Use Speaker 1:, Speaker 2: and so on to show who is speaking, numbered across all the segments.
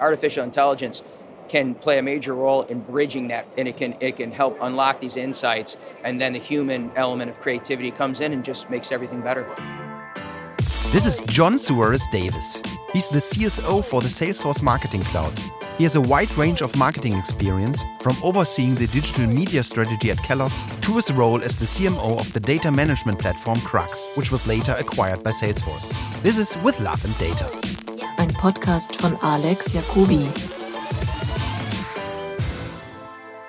Speaker 1: artificial intelligence can play a major role in bridging that, and it can it can help unlock these insights, and then the human element of creativity comes in and just makes everything better.
Speaker 2: This is Jon Suarez Davis. He's the CSO for the Salesforce Marketing Cloud. He has a wide range of marketing experience, from overseeing the digital media strategy at Kellogg's to his role as the CMO of the data management platform Krux, which was later acquired by Salesforce. This is With Love and Data.
Speaker 3: Ein Podcast von Alex Jacobi.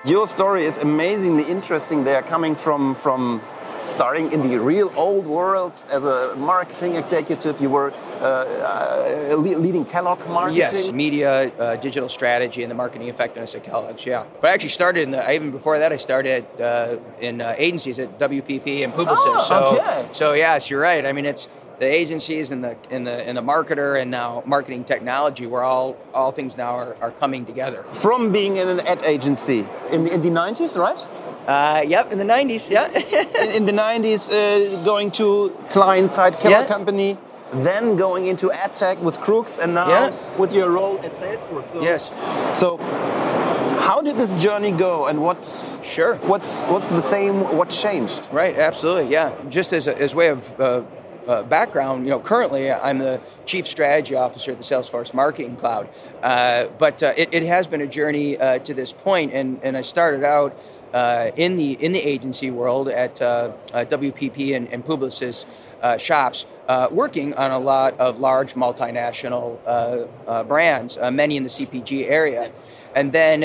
Speaker 4: Your story is amazingly interesting. They are coming from from starting in the real old world as a marketing executive. You were uh, uh, leading Kellogg marketing.
Speaker 1: Yes, media, uh, digital strategy, and the marketing effectiveness at Kellogg's. Yeah, but I actually started in the. Even before that, I started uh, in uh, agencies at WPP and Publicis.
Speaker 4: Oh,
Speaker 1: so,
Speaker 4: okay.
Speaker 1: so yes, you're right. I mean, it's the agencies and the and the and the marketer and now marketing technology where all all things now are, are coming together
Speaker 4: from being in an ad agency in the, in the 90s right
Speaker 1: uh, yep in the 90s yeah
Speaker 4: in, in, the 90s uh, going to client side Kellogg
Speaker 1: Yeah.
Speaker 4: company then going into ad tech with Krux and now
Speaker 1: Yeah.
Speaker 4: with your role at Salesforce so,
Speaker 1: yes
Speaker 4: so how did this journey go and what's
Speaker 1: Sure.
Speaker 4: what's what's the same what changed
Speaker 1: Right, absolutely, yeah. Just as a as way of uh, uh, background, you know, currently I'm the chief strategy officer at the Salesforce Marketing Cloud, uh, but uh, it, it has been a journey uh, to this point, and and I started out. Uh, in the in the agency world at uh, uh, WPP and, and Publicis uh, shops, uh, working on a lot of large multinational uh, brands, many in the CPG area, and then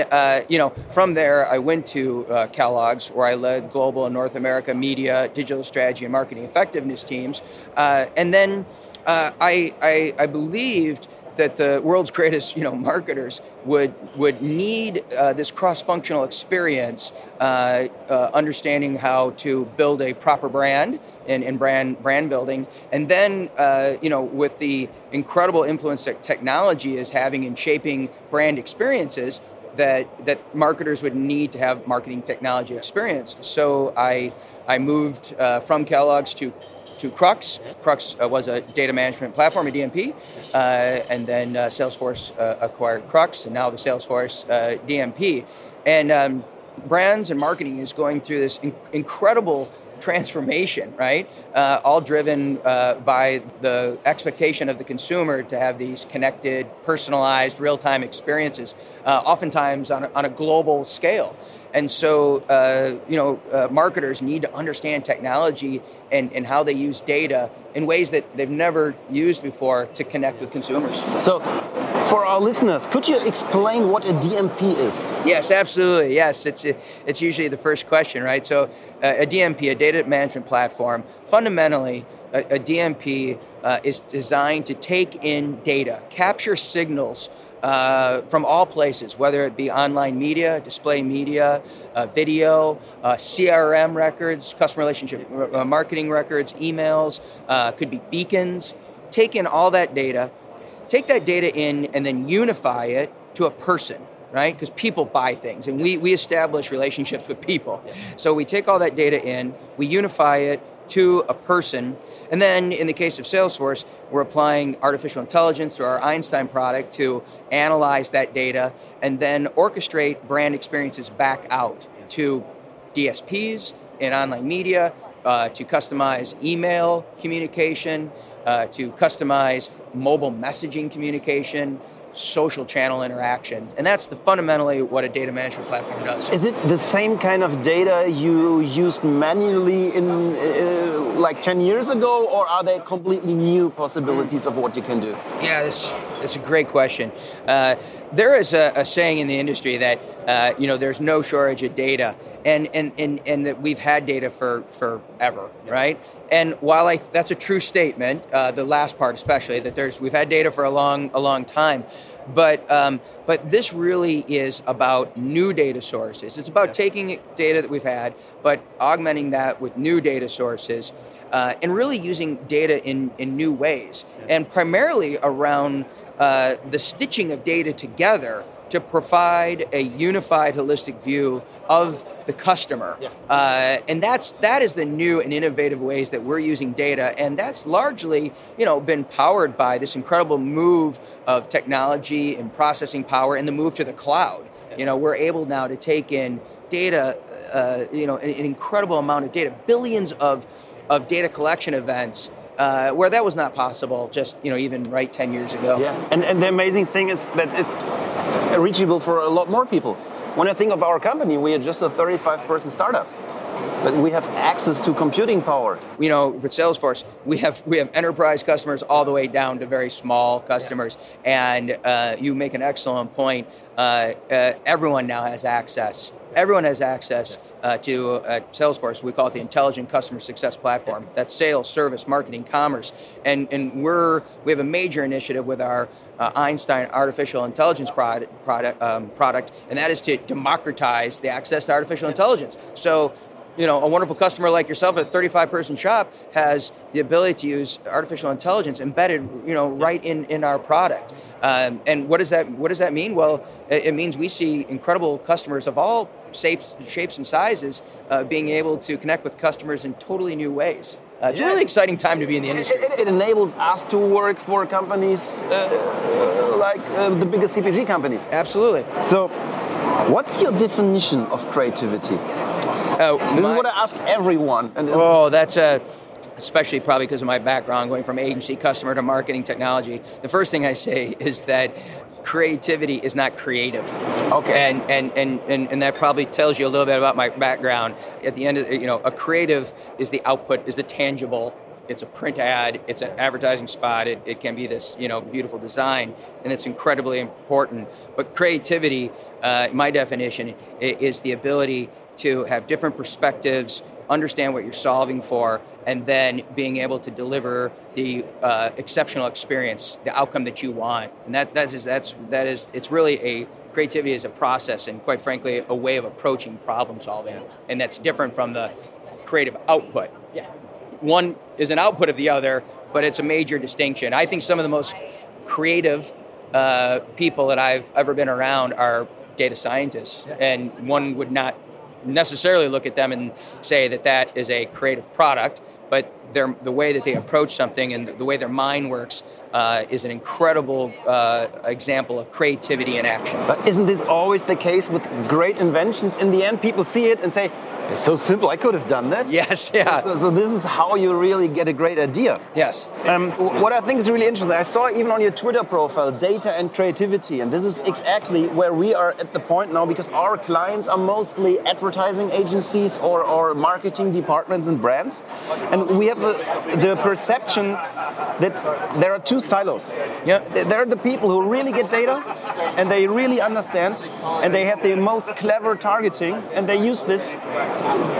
Speaker 1: you know from there I went to Kellogg's where I led global and North America media, digital strategy, and marketing effectiveness teams, and then I, I I believed that the world's greatest, you know, marketers would would need uh, this cross-functional experience, uh, uh, understanding how to build a proper brand and, and brand brand building, and then uh, you know, with the incredible influence that technology is having in shaping brand experiences. That, that marketers would need to have marketing technology experience. So I, I moved uh, from Kellogg's to to Krux. Krux uh, was a data management platform, a DMP, uh, and then uh, Salesforce uh, acquired Krux, and now the Salesforce uh, DMP. And um, brands and marketing is going through this in- incredible transformation, right? Uh, all driven uh, by the expectation of the consumer to have these connected, personalized, real time experiences, uh, oftentimes on a, on a global scale. And so, uh, you know, uh, marketers need to understand technology and, and how they use data in ways that they've never used before to connect with consumers.
Speaker 4: so for our listeners could you explain what a DMP is
Speaker 1: Yes, absolutely. Yes, it's it's usually the first question, right? So, uh, a DMP, a data management platform, fundamentally, a, a DMP uh, is designed to take in data, capture signals. Uh, from all places, whether it be online media, display media, uh, video, uh, CRM records, customer relationship uh, marketing records, emails, uh, could be beacons. Take in all that data, take that data in and then unify it to a person right? Because people buy things and we, we establish relationships with people. So we take all that data in we unify it to a person and then in the case of salesforce we're applying artificial intelligence through our einstein product to analyze that data and then orchestrate brand experiences back out to dsps in online media uh, to customize email communication, uh, to customize mobile messaging communication, social channel interaction. And that's the fundamentally what a data management platform does.
Speaker 4: Is it the same kind of data you used manually in like 10 years ago, or are there completely new possibilities of what you can do?
Speaker 1: Yeah, this it's a great question. Uh, there is a, a saying in the industry that uh, you know there's no shortage of data, and and, and, and that we've had data for forever, right? And while I, that's a true statement, uh, the last part especially that there's we've had data for a long a long time, but um, but this really is about new data sources. It's about taking data that we've had, but augmenting that with new data sources. Uh, and really using data in, in new ways, and primarily around uh, the stitching of data together to provide a unified, holistic view of the customer,
Speaker 4: Yeah.
Speaker 1: uh, and that's that is the new and innovative ways that we're using data, and that's largely you know been powered by this incredible move of technology and processing power, and the move to the cloud. You know, we're able now to take in data, uh, you know, an, an incredible amount of data, billions of of data collection events. Uh, where that was not possible just you know even right 10 years ago
Speaker 4: Yeah, and, and the amazing thing is that it's reachable for a lot more people. When I think of our company, we are just a 35 person startup, but we have access to computing power.
Speaker 1: you know, with Salesforce, we have we have enterprise customers all the way down to very small customers, and uh, you make an excellent point. Uh, uh, everyone now has access. Everyone has access uh, to uh, Salesforce. We call it the Intelligent Customer Success Platform. That's sales, service, marketing, commerce, and and we're we have a major initiative with our uh, Einstein artificial intelligence product product um, product, and that is to democratize the access to artificial intelligence. So you know, a wonderful customer like yourself at a 35 person shop has the ability to use artificial intelligence embedded, you know, right in, in our product. Um, and what does that what does that mean? Well, it, it means we see incredible customers of all shapes, shapes and sizes uh, being able to connect with customers in totally new ways. Uh, it's a really exciting time to be in the
Speaker 4: It,
Speaker 1: industry.
Speaker 4: it- it enables us to work for companies uh, like uh, the biggest CPG companies.
Speaker 1: Absolutely.
Speaker 4: So, what's your definition of creativity?
Speaker 1: Uh,
Speaker 4: This
Speaker 1: my-
Speaker 4: is what I ask everyone. And
Speaker 1: Oh, that's a, especially probably because of my background, going from agency customer to marketing technology. The first thing I say is that creativity is not creative.
Speaker 4: Okay.
Speaker 1: And and, and, and and that probably tells you a little bit about my background. At the end of you know, a creative is the output, is the tangible. It's a print ad. It's an advertising spot. It, it can be this, you know, beautiful design, and it's incredibly important. But creativity, uh, my definition, is the ability to have different perspectives, understand what you're solving for, and then being able to deliver the uh, exceptional experience, the outcome that you want. And that that is that's that is it's really a creativity is a process, and quite frankly, a way of approaching problem solving, and that's different from the creative output.
Speaker 4: Yeah.
Speaker 1: One is an output of the other, but it's a major distinction. I think some of the most creative uh, people that I've ever been around are data scientists, and one would not necessarily look at them and say that that is a creative product, but their, the way that they approach something and the way their mind works uh, is an incredible uh, example of creativity in action.
Speaker 4: But isn't this always the case with great inventions? In the end, people see it and say, "It's so simple. I could have done that."
Speaker 1: Yes, yeah,
Speaker 4: So, so this is how you really get a great idea.
Speaker 1: yes.
Speaker 4: Um, what I think is really interesting, I saw even on your Twitter profile, data and creativity, and this is exactly where we are at the point now because our clients are mostly advertising agencies or, or marketing departments and brands, and we have a, the perception that there are two silos.
Speaker 1: Yeah.
Speaker 4: Th- There are the people who really get data and they really understand and they have the most clever targeting and they use this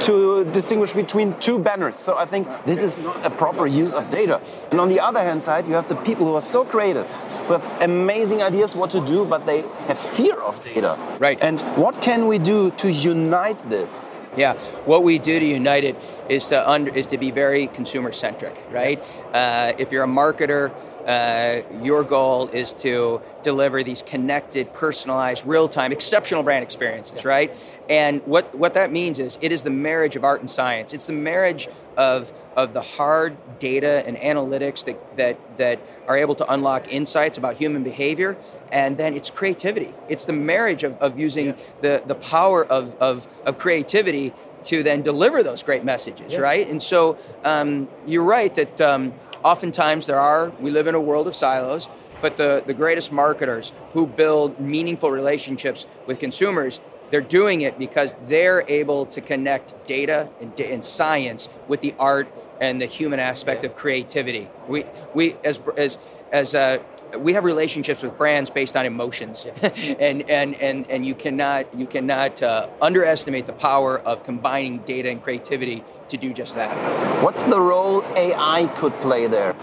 Speaker 4: to distinguish between two banners. So I think this is not a proper use of data. And on the other hand side, you have the people who are so creative, who have amazing ideas what to do, but they have fear of data.
Speaker 1: Right.
Speaker 4: And what can we do to unite this?
Speaker 1: Yeah, what we do to unite it is to under, is to be very consumer centric, right? Uh, if you're a marketer, uh, your goal is to deliver these connected, personalized, real-time, exceptional brand experiences, right? And what what that means is it is the marriage of art and science. It's the marriage of of the hard data and analytics that that that are able to unlock insights about human behavior, and then it's creativity. It's the marriage of, of using the the power of, of of creativity to then deliver those great messages, right? And so um, you're right that um, oftentimes there are we live in a world of silos. But the, the greatest marketers who build meaningful relationships with consumers they're doing it because they're able to connect data and, and science with the art and the human aspect of creativity. We, we as, as, as uh, we have relationships with brands based on emotions, and, and, and, and you cannot, you cannot uh, underestimate the power of combining data and creativity to do just that.
Speaker 4: What's the role AI could play there?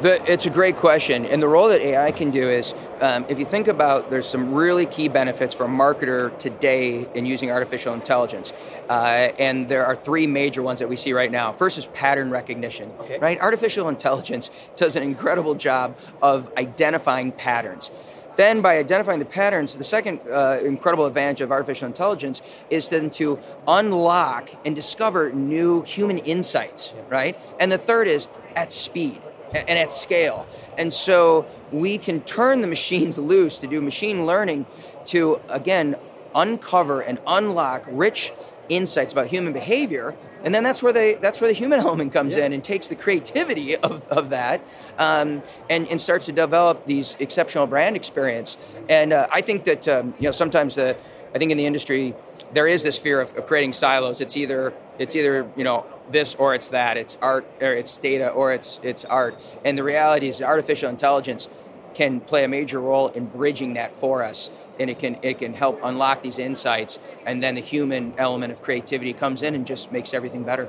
Speaker 1: The, it's a great question, and the role that AI can do is, um, if you think about, there's some really key benefits for a marketer today in using artificial intelligence, uh, and there are three major ones that we see right now. First is pattern recognition, right? Artificial intelligence does an incredible job of identifying patterns. Then, by identifying the patterns, the second uh, incredible advantage of artificial intelligence is then to unlock and discover new human insights, right? And the third is at speed and at scale. And so we can turn the machines loose to do machine learning to, again, uncover and unlock rich insights about human behavior. And then that's where they that's where the human element comes yeah. in and takes the creativity of, of that um, and, and starts to develop these exceptional brand experience. And uh, i think that um, you know sometimes the i think in the industry there is this fear of, of, creating silos. It's either it's either you know this or it's that it's art or it's data or it's it's art. And the reality is artificial intelligence can play a major role in bridging that for us and it can it can help unlock these insights and then the human element of creativity comes in and just makes everything better.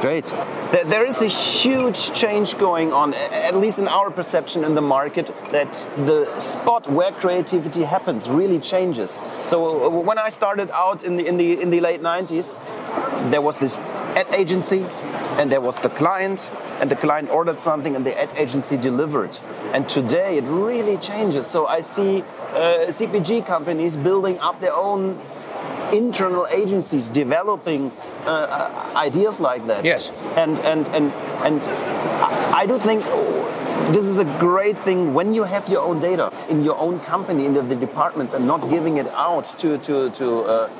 Speaker 4: Great. There is a huge change going on at least in our perception in the market that the spot where creativity happens really changes. So uh, when i started out in the in the in the late 90s there was this ad agency and there was the client and the client ordered something and the ad agency delivered. And today it really changes. So i see uh, cpg companies building up their own internal agencies developing uh, uh, ideas like that.
Speaker 1: Yes.
Speaker 4: And and and and i do think this is a great thing when you have your own data in your own company in the, the departments and not giving it out to to to uh,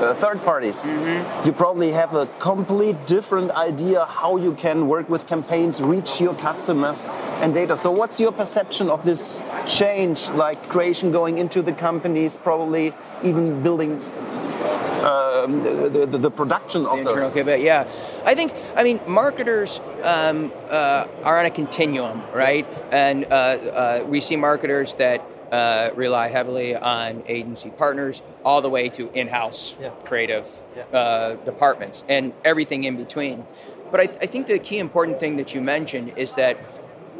Speaker 4: uh, third parties, mm-hmm. you probably have a complete different idea how you can work with campaigns, reach your customers and data. So, what's your perception of this change, like creation going into the companies, probably even building um, the, the, the, production of the
Speaker 1: internal the yeah i think i mean marketers um, uh, are on a continuum right and uh, uh, we see marketers that uh, rely heavily on agency partners all the way to in-house yeah. creative yeah. Uh, departments and everything in between. But I, I think the key important thing that you mentioned is that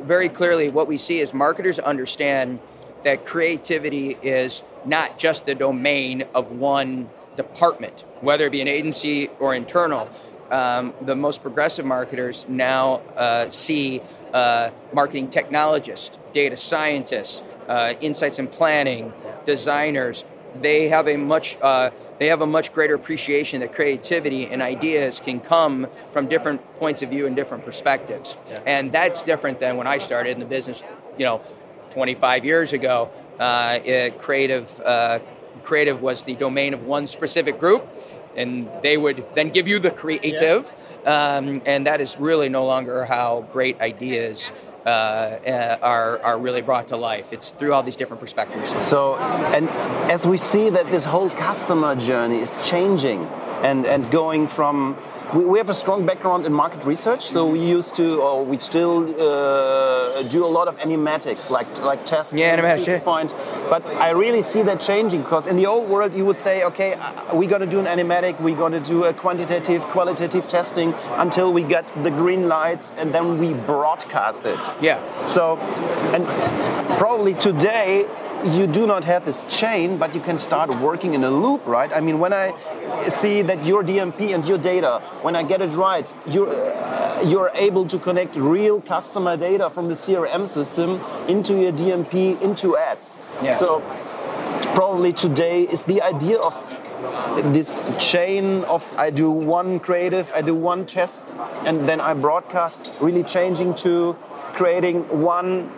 Speaker 1: very clearly what we see is marketers understand that creativity is not just the domain of one department, whether it be an agency or internal. Um, the most progressive marketers now uh, see uh, marketing technologists, data scientists, uh, insights and planning, designers, they have a much uh, they have a much greater appreciation that creativity and ideas can come from different points of view and different perspectives, yeah. and that's different than when I started in the business, you know, 25 years ago. Uh, it, creative uh, creative was the domain of one specific group, and they would then give you the creative, yeah. um, and that is really no longer how great ideas uh, uh, are, are really brought to life. It's through all these different perspectives.
Speaker 4: So, and as we see that this whole customer journey is changing and, and going from we, we have a strong background in market research, so we used to, or we still uh, do a lot of animatics, like like tests.
Speaker 1: Yeah, animatics. Yeah.
Speaker 4: Point. But I really see that changing because in the old world, you would say, okay, uh, we're going to do an animatic, we're going to do a quantitative, qualitative testing until we get the green lights, and then we broadcast it.
Speaker 1: Yeah.
Speaker 4: So, and probably today you do not have this chain, but you can start working in a loop, right? I mean, when I see that your DMP and your data, when I get it right, you're, uh, you're able to connect real customer data from the CRM system into your DMP, into ads. Yeah. So probably today is the idea of this chain of I do one creative, I do one test, and then I broadcast, really changing to creating one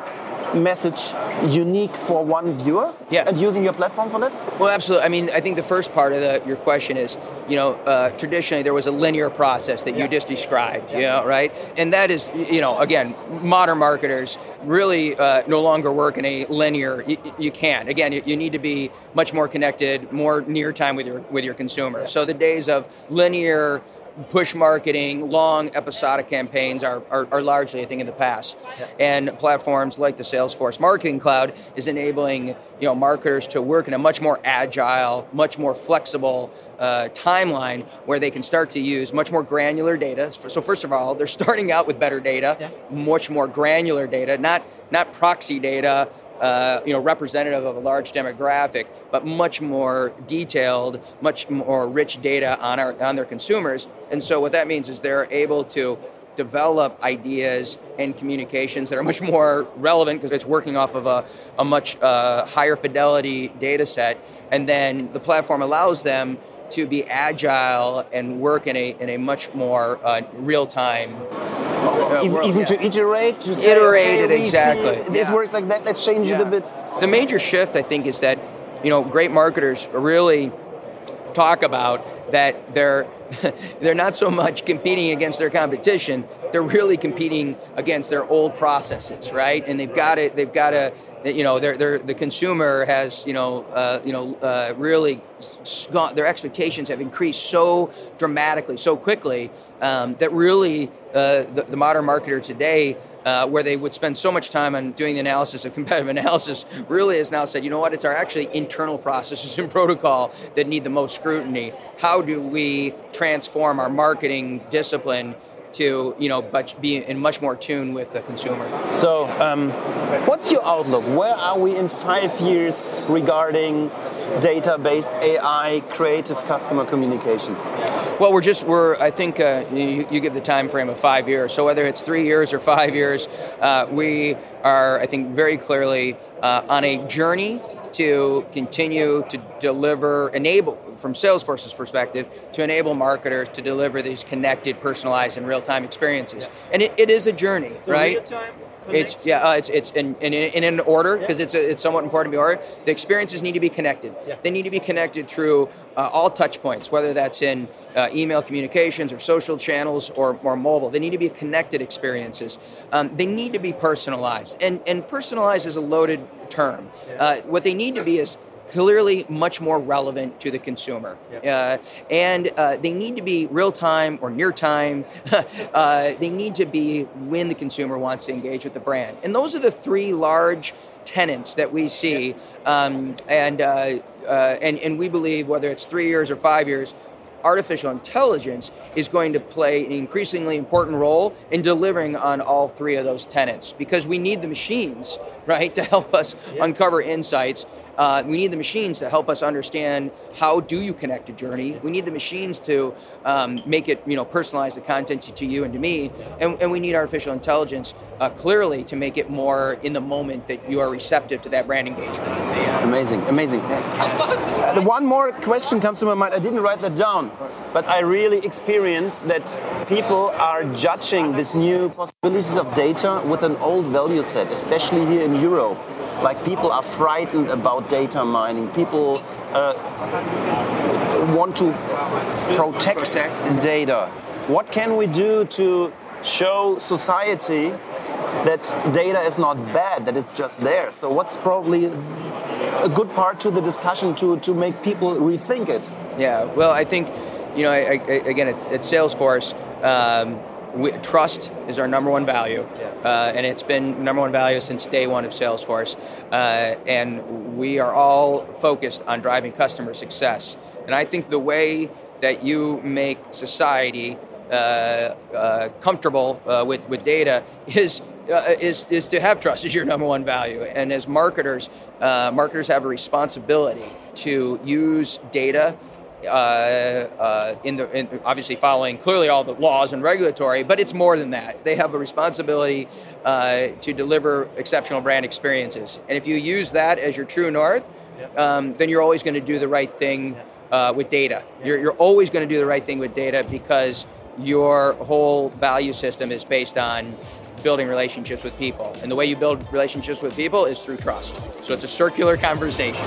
Speaker 4: message unique for one viewer
Speaker 1: yeah.
Speaker 4: and using your platform for that?
Speaker 1: Well, absolutely. I mean, I think the first part of the, your question is, you know, uh, traditionally there was a linear process that yeah. you just described, yeah. you know, right? And that is, you know, again, modern marketers really uh, no longer work in a linear. You, you can't. Again, you, you, need to be much more connected, more near time with your with your consumer. So the days of linear push marketing, long episodic campaigns are, are, are, largely a thing in the past. And platforms like the Salesforce Marketing Cloud is enabling you know marketers to work in a much more agile, much more flexible uh, timeline where they can start to use much more granular data. So first of all, they're starting out with better data, yeah. much more granular data, not not proxy data uh, you know, representative of a large demographic, but much more detailed, much more rich data on our on their consumers. And so what that means is they're able to develop ideas and communications that are much more relevant because it's working off of a, a much uh, higher fidelity data set. And then the platform allows them to be agile and work in a, in a much more uh, real time.
Speaker 4: Uh, even, even yeah. to iterate, to
Speaker 1: say, iterate okay, it exactly.
Speaker 4: This yeah. works like that. Let's change yeah. it a bit.
Speaker 1: The major shift, I think, is that you know great marketers really talk about that they're they're not so much competing against their competition they're really competing against their old processes right and they've got to they've got to you know they're, they're, the consumer has you know uh, you know uh, really their expectations have increased so dramatically so quickly um, that really uh, the, the modern marketer today uh, where they would spend so much time on doing the analysis of competitive analysis, really has now said, you know what, it's our actually internal processes and protocol that need the most scrutiny. How do we transform our marketing discipline to you know but be in much more tune with the consumer.
Speaker 4: So, um, what's your outlook? Where are we in five years regarding data-based AI creative customer communication?
Speaker 1: Well, we're just we're I think uh, you, you, give the time frame of five years. So whether it's three years or five years, uh, we are I think very clearly uh, on a journey to continue to deliver, enable, from Salesforce's perspective, to enable marketers to deliver these connected, personalized, and real-time experiences. Yeah. And it, it is a journey,
Speaker 5: so
Speaker 1: right? It's yeah, uh, it's it's in in, in an order because yeah. it's a, it's somewhat important to be ordered. The experiences need to be connected. Yeah. They need to be connected through uh, all touch points, whether that's in uh, email communications or social channels or, or mobile. They need to be connected experiences. Um, they need to be personalized, and and personalized is a loaded term. Yeah. Uh, what they need to be is clearly much more relevant to the consumer. Uh, and uh, they need to be real time or near time. uh, they need to be when the consumer wants to engage with the brand. And those are the three large tenants that we see. Um, and, uh, uh, and, and we believe, whether it's three years or five years, artificial intelligence is going to play an increasingly important role in delivering on all three of those tenants because we need the machines, right, to help us yeah. uncover insights uh, we need the machines to help us understand how do you connect a journey. We need the machines to um, make it, you know, personalize the content to, to you and to me. And, and we need artificial intelligence uh, clearly to make it more in the moment that you are receptive to that brand engagement.
Speaker 4: Amazing, amazing. Uh, the one more question comes to my mind. I didn't write that down, but I really experienced that people are judging this new possibilities of data with an old value set, especially here in Europe. Like people are frightened about data mining. People uh, want to protect, protect data. What can we do to show society that data is not bad, that it's just there? So what's probably a good part to the discussion to, to make people rethink it?
Speaker 1: Yeah, well, I think, you know, I, I, again, at, at Salesforce, um, we, trust is our number one value, uh, and it's been number one value since day one of Salesforce. Uh, and we are all focused on driving customer success. And I think the way that you make society uh, uh comfortable uh, with, with data is uh, is, is to have trust is your number one value. And as marketers, uh, marketers have a responsibility to use data uh, uh, in the in obviously following clearly all the laws and regulatory, but it's more than that. They have a responsibility uh, to deliver exceptional brand experiences, and if you use that as your true north, um, then you're always going to do the right thing uh, with data. You're, you're always going to do the right thing with data because your whole value system is based on building relationships with people, and the way you build relationships with people is through trust. So it's a circular conversation.